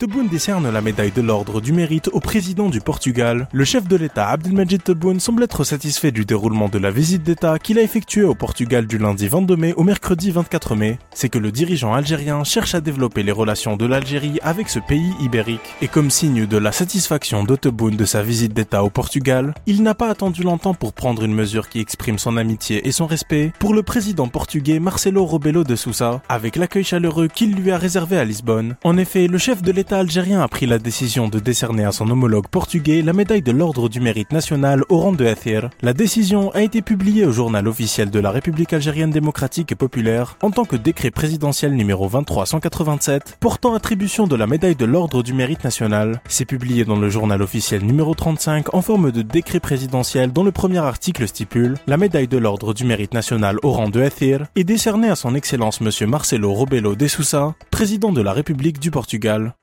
Tebboune décerne la médaille de l'ordre du mérite au président du Portugal. Le chef de l'État Abdelmajid Tebboune semble être satisfait du déroulement de la visite d'État qu'il a effectuée au Portugal du lundi 22 mai au mercredi 24 mai. C'est que le dirigeant algérien cherche à développer les relations de l'Algérie avec ce pays ibérique. Et comme signe de la satisfaction de Tebboune de sa visite d'État au Portugal, il n'a pas attendu longtemps pour prendre une mesure qui exprime son amitié et son respect pour le président portugais Marcelo Rebelo de Sousa, avec l'accueil chaleureux qu'il lui a réservé à Lisbonne. En effet, le chef de l'État l'État algérien a pris la décision de décerner à son homologue portugais la médaille de l'Ordre du Mérite National au rang de Athir. La décision a été publiée au journal officiel de la République algérienne démocratique et populaire en tant que décret présidentiel numéro 2387 portant attribution de la médaille de l'Ordre du Mérite National. C'est publié dans le journal officiel numéro 35 en forme de décret présidentiel dont le premier article stipule la médaille de l'Ordre du Mérite National au rang de Athir est décernée à son Excellence Monsieur Marcelo Rebelo de Sousa, président de la République du Portugal.